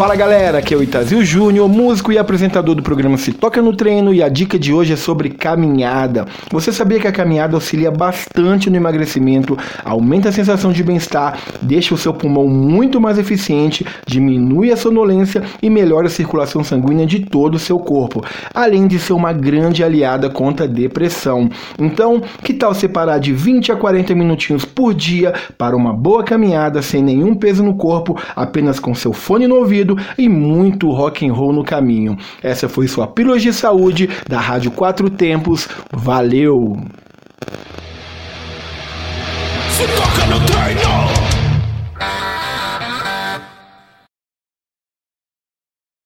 Fala galera, aqui é o Itazil Júnior, músico e apresentador do programa Se Toca no Treino e a dica de hoje é sobre caminhada. Você sabia que a caminhada auxilia bastante no emagrecimento, aumenta a sensação de bem-estar, deixa o seu pulmão muito mais eficiente, diminui a sonolência e melhora a circulação sanguínea de todo o seu corpo, além de ser uma grande aliada contra a depressão. Então, que tal separar de 20 a 40 minutinhos por dia para uma boa caminhada sem nenhum peso no corpo, apenas com seu fone no ouvido e muito rock and roll no caminho. Essa foi sua pílula de saúde da Rádio Quatro Tempos. Valeu! Se toca no treino!